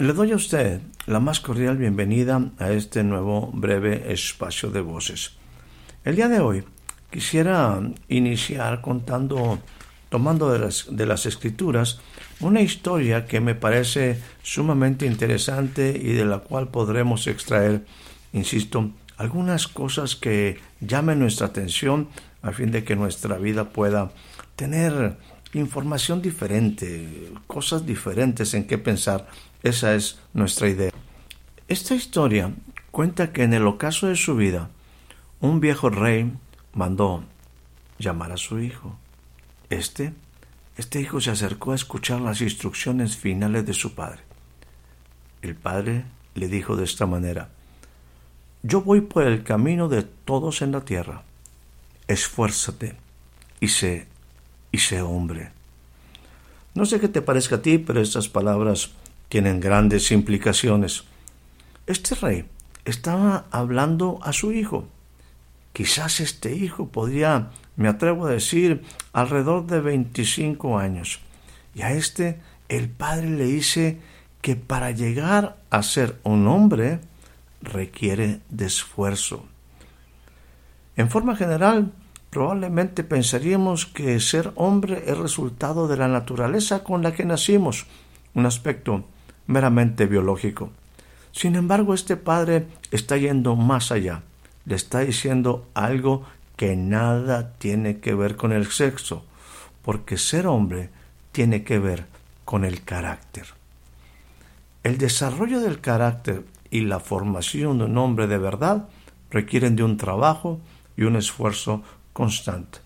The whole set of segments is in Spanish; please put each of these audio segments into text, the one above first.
Le doy a usted la más cordial bienvenida a este nuevo breve espacio de voces. El día de hoy quisiera iniciar contando, tomando de las, de las escrituras, una historia que me parece sumamente interesante y de la cual podremos extraer, insisto, algunas cosas que llamen nuestra atención a fin de que nuestra vida pueda tener información diferente, cosas diferentes en qué pensar esa es nuestra idea. Esta historia cuenta que en el ocaso de su vida, un viejo rey mandó llamar a su hijo. Este, este hijo se acercó a escuchar las instrucciones finales de su padre. El padre le dijo de esta manera, Yo voy por el camino de todos en la tierra. Esfuérzate y sé, y sé hombre. No sé qué te parezca a ti, pero estas palabras tienen grandes implicaciones. Este rey estaba hablando a su hijo. Quizás este hijo podría, me atrevo a decir, alrededor de 25 años. Y a este el padre le dice que para llegar a ser un hombre requiere de esfuerzo. En forma general, probablemente pensaríamos que ser hombre es resultado de la naturaleza con la que nacimos, un aspecto meramente biológico. Sin embargo, este padre está yendo más allá. Le está diciendo algo que nada tiene que ver con el sexo, porque ser hombre tiene que ver con el carácter. El desarrollo del carácter y la formación de un hombre de verdad requieren de un trabajo y un esfuerzo constante.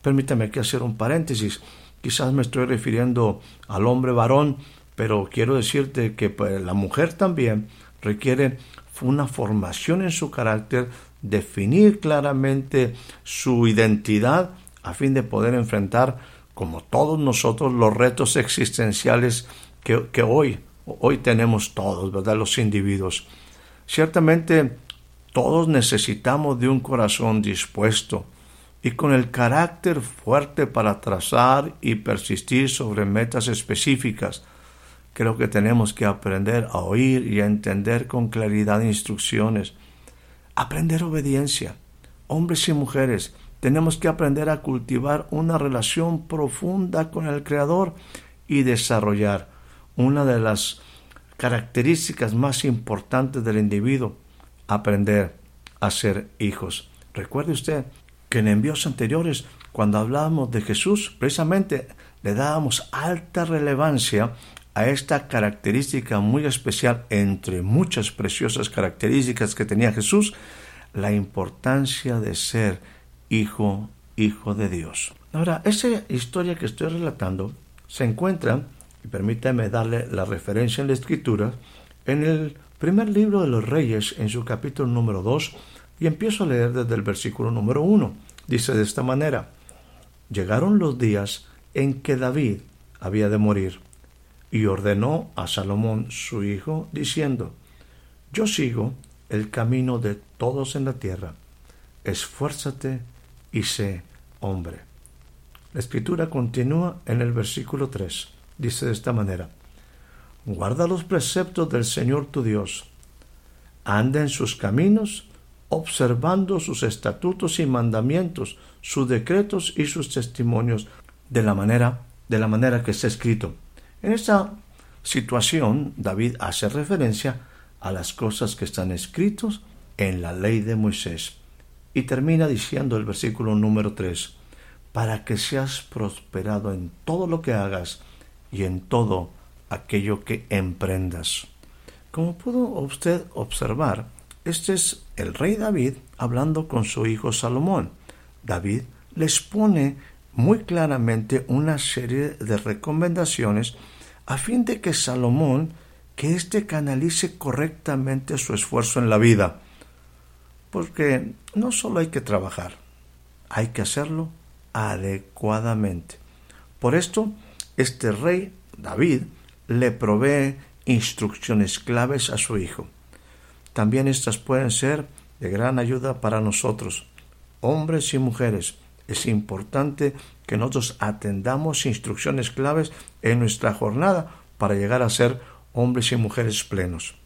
Permítame que hacer un paréntesis. Quizás me estoy refiriendo al hombre varón pero quiero decirte que pues, la mujer también requiere una formación en su carácter, definir claramente su identidad a fin de poder enfrentar, como todos nosotros, los retos existenciales que, que hoy, hoy tenemos todos, ¿verdad? Los individuos. Ciertamente todos necesitamos de un corazón dispuesto y con el carácter fuerte para trazar y persistir sobre metas específicas, Creo que tenemos que aprender a oír y a entender con claridad instrucciones. Aprender obediencia. Hombres y mujeres, tenemos que aprender a cultivar una relación profunda con el Creador y desarrollar una de las características más importantes del individuo, aprender a ser hijos. Recuerde usted que en envíos anteriores, cuando hablábamos de Jesús, precisamente le dábamos alta relevancia a esta característica muy especial, entre muchas preciosas características que tenía Jesús, la importancia de ser hijo, hijo de Dios. Ahora, esa historia que estoy relatando se encuentra, y permítame darle la referencia en la escritura, en el primer libro de los reyes, en su capítulo número 2, y empiezo a leer desde el versículo número 1. Dice de esta manera, llegaron los días en que David había de morir y ordenó a Salomón su hijo, diciendo, Yo sigo el camino de todos en la tierra, esfuérzate y sé hombre. La escritura continúa en el versículo 3. Dice de esta manera, Guarda los preceptos del Señor tu Dios, anda en sus caminos, observando sus estatutos y mandamientos, sus decretos y sus testimonios, de la manera, de la manera que está escrito en esta situación, David hace referencia a las cosas que están escritas en la ley de Moisés. Y termina diciendo el versículo número 3, para que seas prosperado en todo lo que hagas y en todo aquello que emprendas. Como pudo usted observar, Este es el rey David hablando con su hijo Salomón. David les pone muy claramente una serie de recomendaciones a fin de que Salomón, que éste canalice correctamente su esfuerzo en la vida. Porque no solo hay que trabajar, hay que hacerlo adecuadamente. Por esto, este rey, David, le provee instrucciones claves a su hijo. También estas pueden ser de gran ayuda para nosotros, hombres y mujeres. Es importante que nosotros atendamos instrucciones claves en nuestra jornada para llegar a ser hombres y mujeres plenos.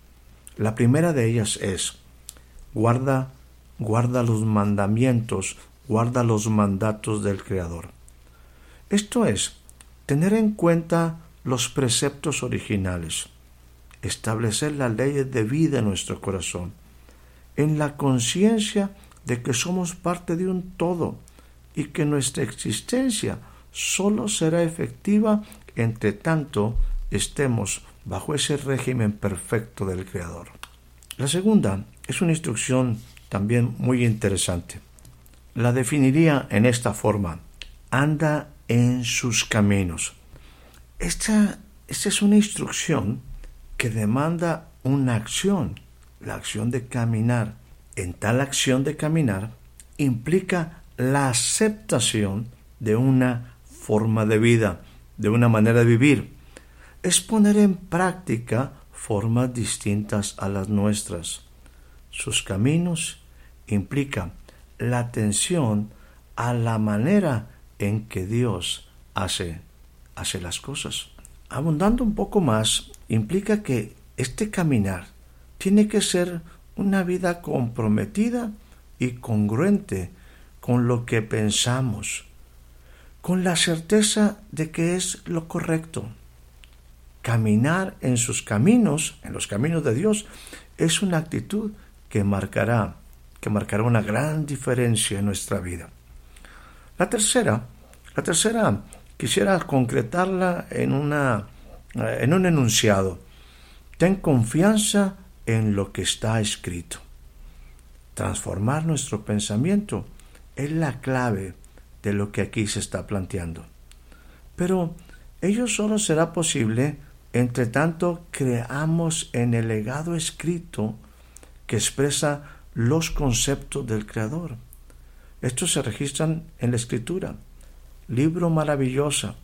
La primera de ellas es guarda guarda los mandamientos, guarda los mandatos del Creador. Esto es, tener en cuenta los preceptos originales, establecer las leyes de vida en nuestro corazón, en la conciencia de que somos parte de un todo y que nuestra existencia sólo será efectiva entre tanto estemos bajo ese régimen perfecto del Creador. La segunda es una instrucción también muy interesante. La definiría en esta forma. Anda en sus caminos. Esta, esta es una instrucción que demanda una acción, la acción de caminar. En tal acción de caminar implica la aceptación de una forma de vida, de una manera de vivir. Es poner en práctica formas distintas a las nuestras. Sus caminos implica la atención a la manera en que Dios hace, hace las cosas. Abundando un poco más, implica que este caminar tiene que ser una vida comprometida y congruente con lo que pensamos, con la certeza de que es lo correcto. Caminar en sus caminos, en los caminos de Dios, es una actitud que marcará que marcará una gran diferencia en nuestra vida. La tercera, la tercera quisiera concretarla en, una, en un enunciado. Ten confianza en lo que está escrito. Transformar nuestro pensamiento es la clave de lo que aquí se está planteando. Pero ello solo será posible entre tanto creamos en el legado escrito que expresa los conceptos del Creador. Estos se registran en la Escritura. Libro maravillosa,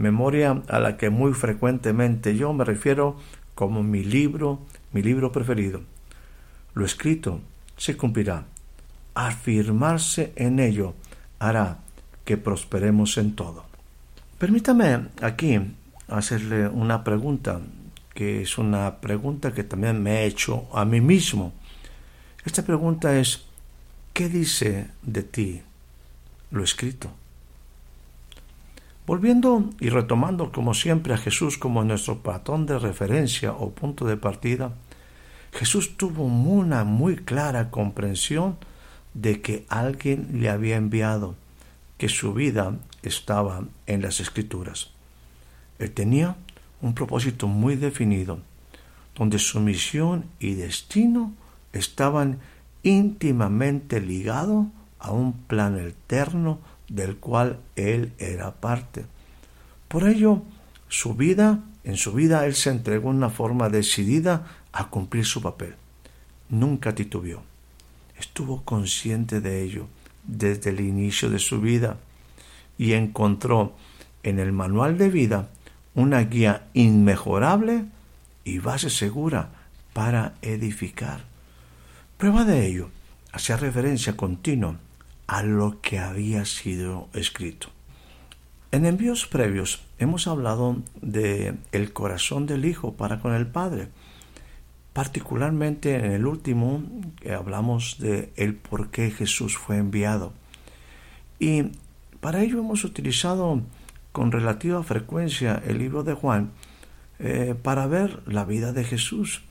memoria a la que muy frecuentemente yo me refiero como mi libro, mi libro preferido. Lo escrito se cumplirá. Afirmarse en ello hará que prosperemos en todo. Permítame aquí hacerle una pregunta, que es una pregunta que también me he hecho a mí mismo esta pregunta es, ¿qué dice de ti lo escrito? Volviendo y retomando como siempre a Jesús como nuestro patrón de referencia o punto de partida, Jesús tuvo una muy clara comprensión de que alguien le había enviado, que su vida estaba en las escrituras. Él tenía un propósito muy definido, donde su misión y destino estaban íntimamente ligados a un plan eterno del cual él era parte. Por ello, su vida, en su vida él se entregó de una forma decidida a cumplir su papel. Nunca titubeó. Estuvo consciente de ello desde el inicio de su vida y encontró en el manual de vida una guía inmejorable y base segura para edificar. Prueba de ello hacía referencia continua a lo que había sido escrito. En envíos previos hemos hablado de el corazón del Hijo para con el Padre. Particularmente en el último hablamos de el por qué Jesús fue enviado. Y para ello hemos utilizado con relativa frecuencia el libro de Juan eh, para ver la vida de Jesús.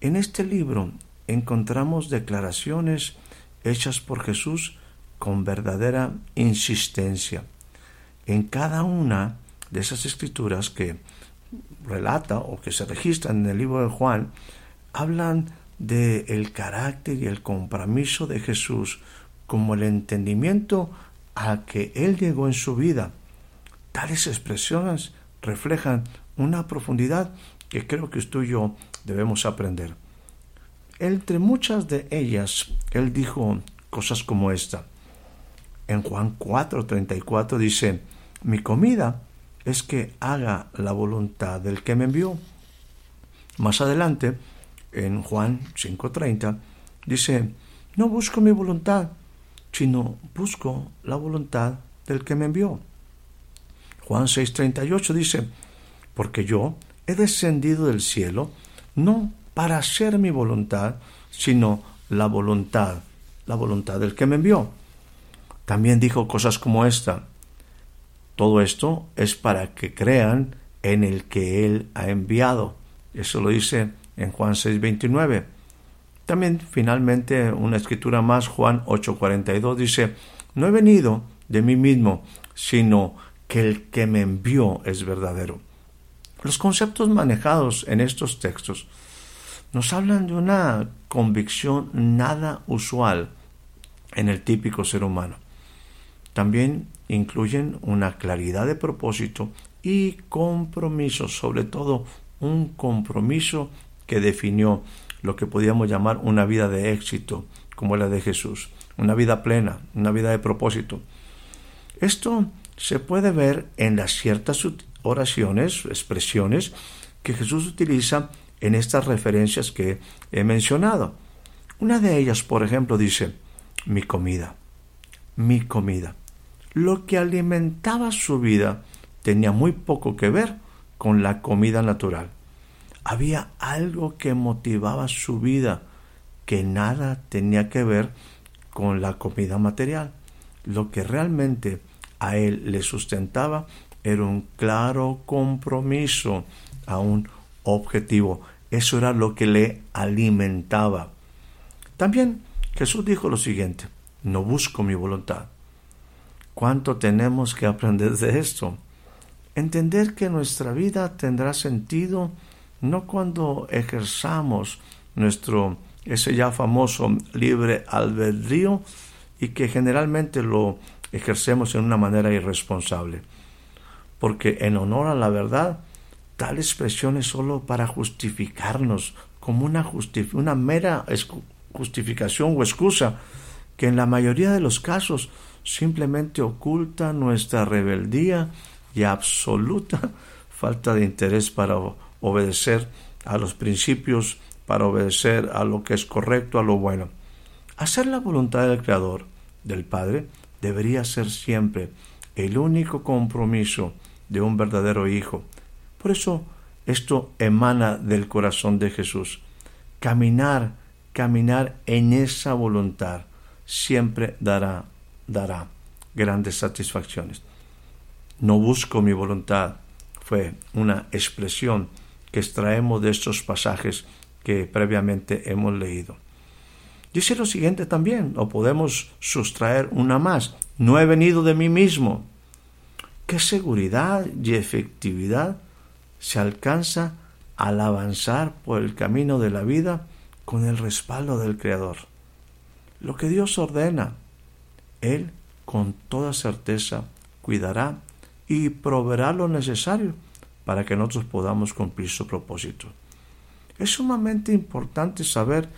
En este libro encontramos declaraciones hechas por Jesús con verdadera insistencia. En cada una de esas escrituras que relata o que se registran en el libro de Juan, hablan del el carácter y el compromiso de Jesús como el entendimiento a que Él llegó en su vida. Tales expresiones reflejan una profundidad que creo que usted y yo debemos aprender. Entre muchas de ellas, Él dijo cosas como esta. En Juan 4:34 dice, mi comida es que haga la voluntad del que me envió. Más adelante, en Juan 5:30, dice, no busco mi voluntad, sino busco la voluntad del que me envió. Juan 6:38 dice, porque yo he descendido del cielo no para hacer mi voluntad, sino la voluntad, la voluntad del que me envió. También dijo cosas como esta, todo esto es para que crean en el que Él ha enviado. Eso lo dice en Juan 6:29. También finalmente una escritura más, Juan 8:42, dice, no he venido de mí mismo, sino que el que me envió es verdadero. Los conceptos manejados en estos textos nos hablan de una convicción nada usual en el típico ser humano. También incluyen una claridad de propósito y compromiso, sobre todo un compromiso que definió lo que podíamos llamar una vida de éxito, como la de Jesús, una vida plena, una vida de propósito. Esto se puede ver en las ciertas oraciones, expresiones que Jesús utiliza en estas referencias que he mencionado. Una de ellas, por ejemplo, dice, mi comida, mi comida. Lo que alimentaba su vida tenía muy poco que ver con la comida natural había algo que motivaba su vida que nada tenía que ver con la comida material. Lo que realmente a él le sustentaba era un claro compromiso a un objetivo. Eso era lo que le alimentaba. También Jesús dijo lo siguiente, no busco mi voluntad. ¿Cuánto tenemos que aprender de esto? Entender que nuestra vida tendrá sentido no cuando ejerzamos nuestro ese ya famoso libre albedrío y que generalmente lo ejercemos en una manera irresponsable. Porque en honor a la verdad, tal expresión es solo para justificarnos, como una, una mera justificación o excusa, que en la mayoría de los casos simplemente oculta nuestra rebeldía y absoluta falta de interés para obedecer a los principios, para obedecer a lo que es correcto, a lo bueno. Hacer la voluntad del Creador, del Padre, debería ser siempre el único compromiso de un verdadero hijo. Por eso esto emana del corazón de Jesús. Caminar, caminar en esa voluntad siempre dará, dará grandes satisfacciones. No busco mi voluntad fue una expresión que extraemos de estos pasajes que previamente hemos leído. Dice lo siguiente también, o podemos sustraer una más, no he venido de mí mismo. ¿Qué seguridad y efectividad se alcanza al avanzar por el camino de la vida con el respaldo del Creador? Lo que Dios ordena, Él con toda certeza cuidará y proveerá lo necesario para que nosotros podamos cumplir su propósito. Es sumamente importante saber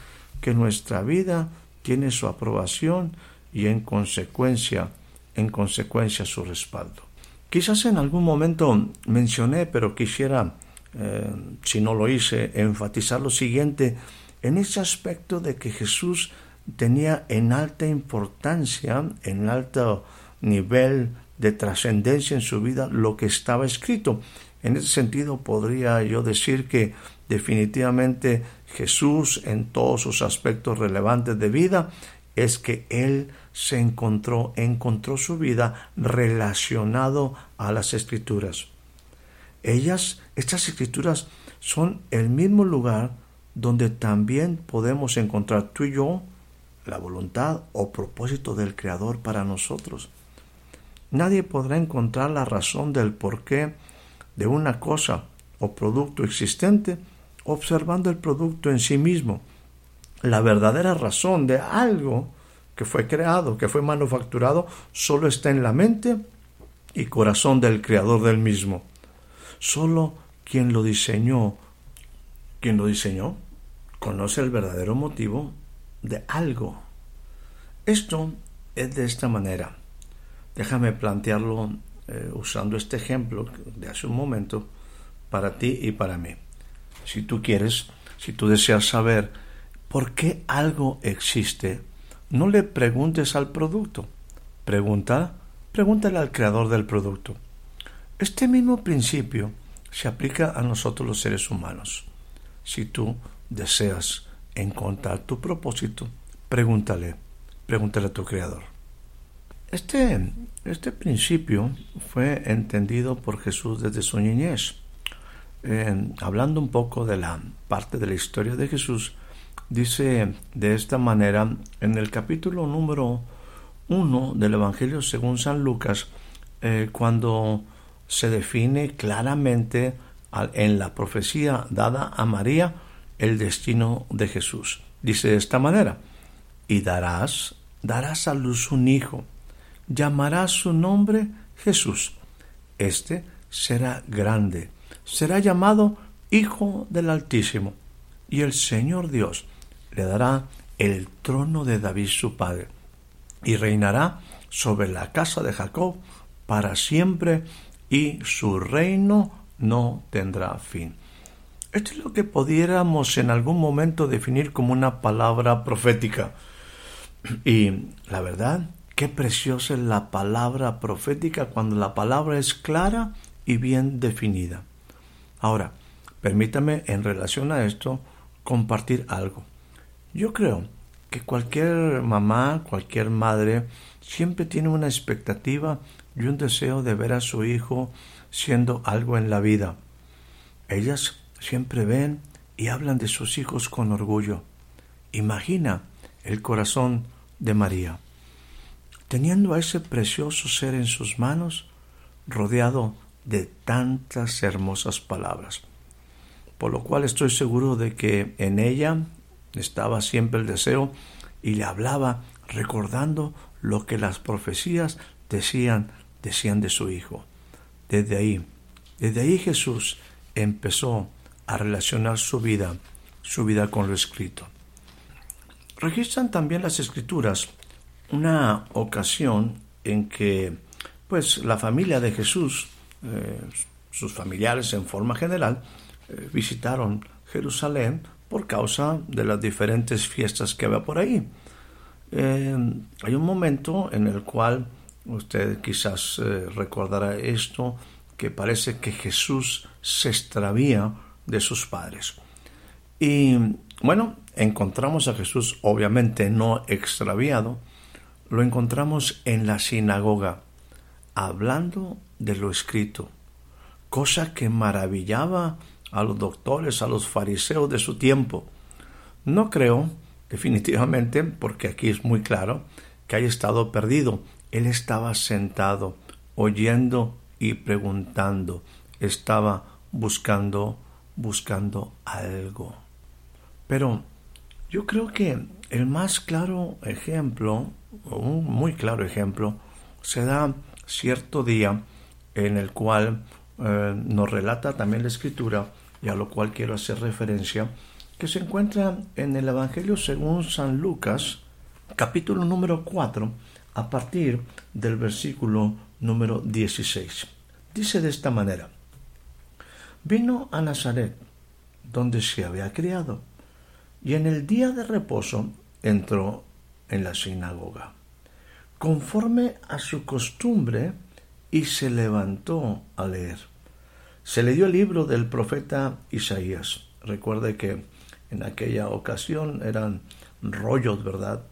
que nuestra vida tiene su aprobación y en consecuencia, en consecuencia su respaldo. Quizás en algún momento mencioné, pero quisiera, eh, si no lo hice, enfatizar lo siguiente, en ese aspecto de que Jesús tenía en alta importancia, en alto nivel de trascendencia en su vida lo que estaba escrito. En ese sentido podría yo decir que definitivamente Jesús en todos sus aspectos relevantes de vida es que él se encontró, encontró su vida relacionado a las escrituras. Ellas, estas escrituras, son el mismo lugar donde también podemos encontrar tú y yo la voluntad o propósito del Creador para nosotros. Nadie podrá encontrar la razón del porqué de una cosa o producto existente observando el producto en sí mismo. la verdadera razón de algo que fue creado, que fue manufacturado, solo está en la mente y corazón del creador del mismo. Solo quien lo diseñó, quien lo diseñó, conoce el verdadero motivo de algo. Esto es de esta manera. Déjame plantearlo eh, usando este ejemplo de hace un momento para ti y para mí. Si tú quieres, si tú deseas saber por qué algo existe, no le preguntes al producto. Pregunta, pregúntale al creador del producto. Este mismo principio se aplica a nosotros los seres humanos. Si tú deseas encontrar tu propósito, pregúntale, pregúntale a tu creador. Este, este principio fue entendido por Jesús desde su niñez. hablando un poco de la parte de la historia de Jesús, dice de esta manera en el capítulo número 1 del Evangelio según San Lucas, eh, cuando se define claramente en la profecía dada a María el destino de Jesús. Dice de esta manera, y darás, darás a luz un hijo, llamarás su nombre Jesús. Este será grande, será llamado Hijo del Altísimo, y el Señor Dios le dará el trono de David su padre, y reinará sobre la casa de Jacob para siempre, y su reino no tendrá fin. Esto es lo que pudiéramos en algún momento definir como una palabra profética. Y la verdad Qué preciosa es la palabra profética cuando la palabra es clara y bien definida. Ahora, permítame en relación a esto compartir algo. Yo creo que cualquier mamá, cualquier madre, siempre tiene una expectativa y un deseo de ver a su hijo siendo algo en la vida. Ellas siempre ven y hablan de sus hijos con orgullo. Imagina el corazón de María teniendo a ese precioso ser en sus manos, rodeado de tantas hermosas palabras. Por lo cual estoy seguro de que en ella estaba siempre el deseo y le hablaba recordando lo que las profecías decían, decían de su hijo. Desde ahí, desde ahí Jesús empezó a relacionar su vida, su vida con lo escrito. Registran también las escrituras una ocasión en que pues la familia de Jesús, eh, sus familiares en forma general, eh, visitaron Jerusalén por causa de las diferentes fiestas que había por ahí. Eh, hay un momento en el cual usted quizás recordará esto, que parece que Jesús se extravía de sus padres. Y bueno, encontramos a Jesús obviamente no extraviado, lo encontramos en la sinagoga, hablando de lo escrito, cosa que maravillaba a los doctores, a los fariseos de su tiempo. No creo, definitivamente, porque aquí es muy claro, que haya estado perdido. Él estaba sentado, oyendo y preguntando. Estaba buscando, buscando algo. Pero yo creo que el más claro ejemplo un muy claro ejemplo se da cierto día en el cual eh, nos relata también la escritura y a lo cual quiero hacer referencia, que se encuentra en el Evangelio según San Lucas, capítulo número 4, a partir del versículo número 16. Dice de esta manera, vino a Nazaret, donde se había criado, y en el día de reposo entró en la sinagoga, conforme a su costumbre, y se levantó a leer. Se le dio el libro del profeta Isaías. Recuerde que en aquella ocasión eran rollos, ¿verdad?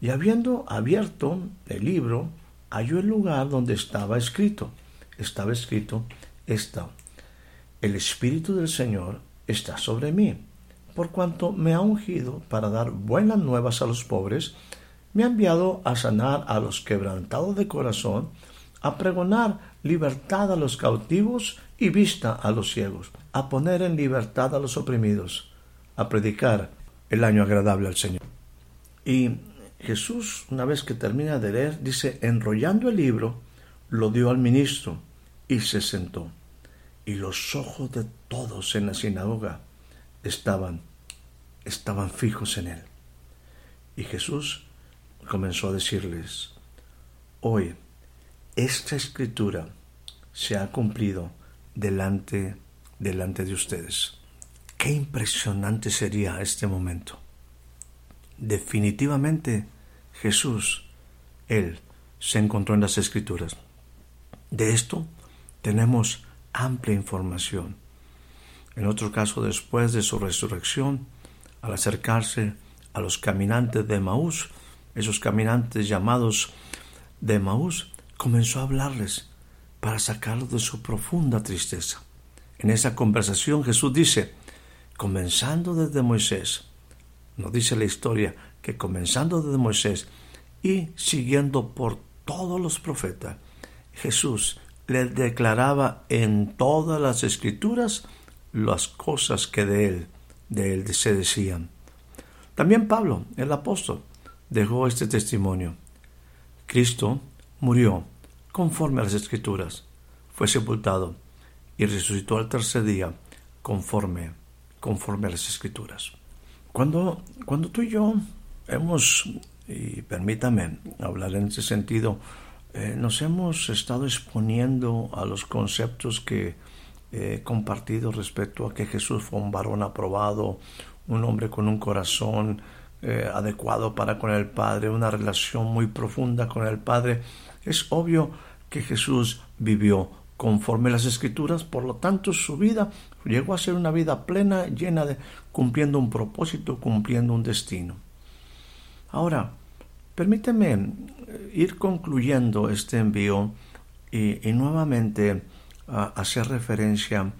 Y habiendo abierto el libro, halló el lugar donde estaba escrito. Estaba escrito esta. El Espíritu del Señor está sobre mí, por cuanto me ha ungido para dar buenas nuevas a los pobres, me ha enviado a sanar a los quebrantados de corazón, a pregonar libertad a los cautivos y vista a los ciegos, a poner en libertad a los oprimidos, a predicar el año agradable al Señor. Y Jesús, una vez que termina de leer, dice, enrollando el libro, lo dio al ministro y se sentó. Y los ojos de todos en la sinagoga estaban, estaban fijos en él. Y Jesús comenzó a decirles, hoy esta escritura se ha cumplido delante, delante de ustedes. Qué impresionante sería este momento. Definitivamente Jesús, Él, se encontró en las escrituras. De esto tenemos amplia información. En otro caso, después de su resurrección, al acercarse a los caminantes de Maús, esos caminantes llamados de Maús, comenzó a hablarles para sacarlos de su profunda tristeza. En esa conversación Jesús dice, comenzando desde Moisés, nos dice la historia que comenzando desde Moisés y siguiendo por todos los profetas, Jesús les declaraba en todas las escrituras las cosas que de él, de él se decían. También Pablo, el apóstol, dejó este testimonio. Cristo murió conforme a las escrituras, fue sepultado y resucitó al tercer día conforme, conforme a las escrituras. Cuando, cuando tú y yo hemos, y permítame hablar en ese sentido, eh, nos hemos estado exponiendo a los conceptos que he compartido respecto a que Jesús fue un varón aprobado, un hombre con un corazón eh, adecuado para con el Padre, una relación muy profunda con el Padre, es obvio que Jesús vivió conforme las escrituras, por lo tanto su vida llegó a ser una vida plena, llena de cumpliendo un propósito, cumpliendo un destino. Ahora, Permíteme eh, ir concluyendo este envío y, nuevamente hacer referencia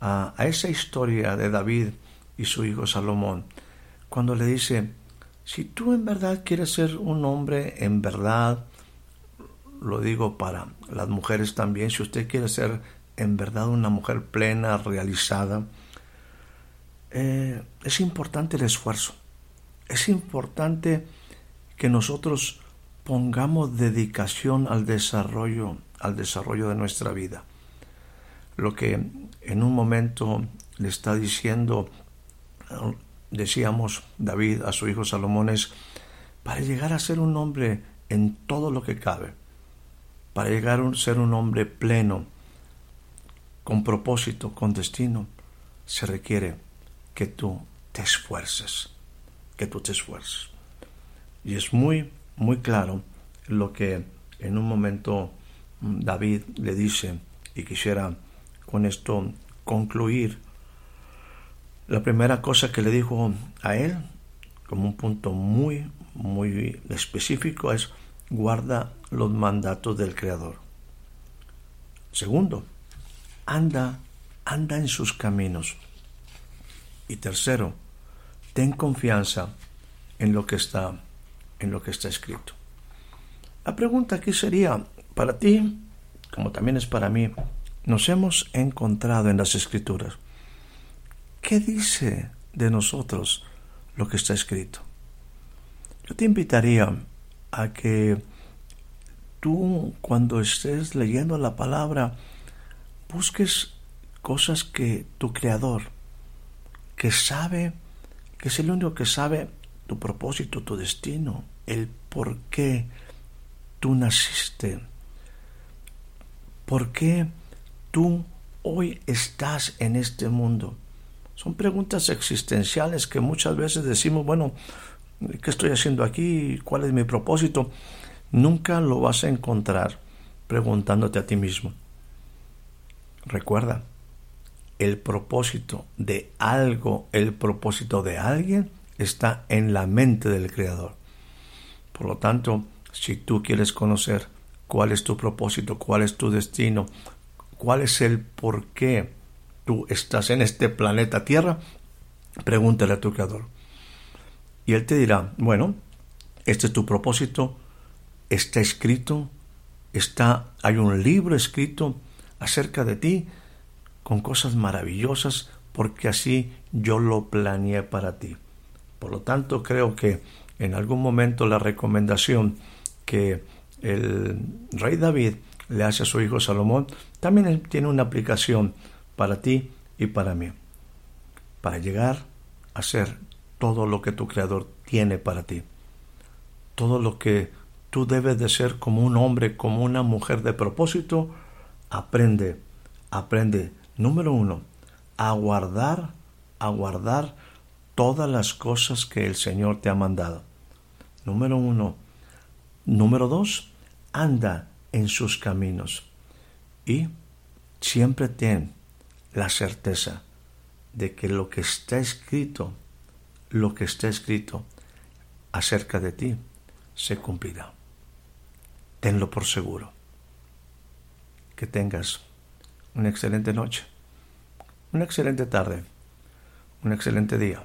a, esa historia de David y su hijo Salomón, cuando le dice, si tú en verdad quieres ser un hombre en verdad, lo digo para las mujeres también, si usted quiere ser en verdad una mujer plena, realizada, eh, es importante el esfuerzo, es importante que nosotros pongamos dedicación al desarrollo, al desarrollo de nuestra vida. Lo que en un momento le está diciendo, decíamos David a su hijo Salomón es, para llegar a ser un hombre en todo lo que cabe, para llegar a ser un hombre pleno, con propósito, con destino, se requiere que tú te esfuerces, que tú te esfuerces. Y es muy, muy claro lo que en un momento mm, David le dice, y quisiera con esto concluir. La primera cosa que le dijo a él, como un punto muy, muy específico, es guarda los mandatos del Creador. Segundo, anda, anda en sus caminos. Y tercero, ten confianza en lo que está en lo que está escrito. La pregunta aquí sería, para ti, como también es para mí, nos hemos encontrado en las escrituras. ¿Qué dice de nosotros lo que está escrito? Yo te invitaría a que tú cuando estés leyendo la palabra busques cosas que tu creador, que sabe, que es el único que sabe tu propósito, tu destino, el por qué tú naciste, por qué tú hoy estás en este mundo. Son preguntas existenciales que muchas veces decimos, bueno, ¿qué estoy haciendo aquí? ¿Cuál es mi propósito? Nunca lo vas a encontrar preguntándote a ti mismo. Recuerda, el propósito de algo, el propósito de alguien está en la mente del Creador. Por lo tanto, si tú quieres conocer cuál es tu propósito, cuál es tu destino, cuál es el por qué tú estás en este planeta Tierra, pregúntale a tu Creador. Y Él te dirá, bueno, este es tu propósito, está escrito, está, hay un libro escrito acerca de ti con cosas maravillosas porque así yo lo planeé para ti Por lo tanto, creo que en algún momento la recomendación que el rey David le hace a su hijo Salomón también tiene una aplicación para ti y para mí. Para llegar a ser todo lo que tu creador tiene para ti. Todo lo que tú debes de ser como un hombre, como una mujer de propósito, aprende, aprende, número uno, a guardar, a guardar todas las cosas que el Señor te ha mandado. Número uno. Número dos, anda en sus caminos. Y siempre ten la certeza de que lo que está escrito, lo que está escrito acerca de ti, se cumplirá. Tenlo por seguro. Que tengas una excelente noche, una excelente tarde, un excelente día.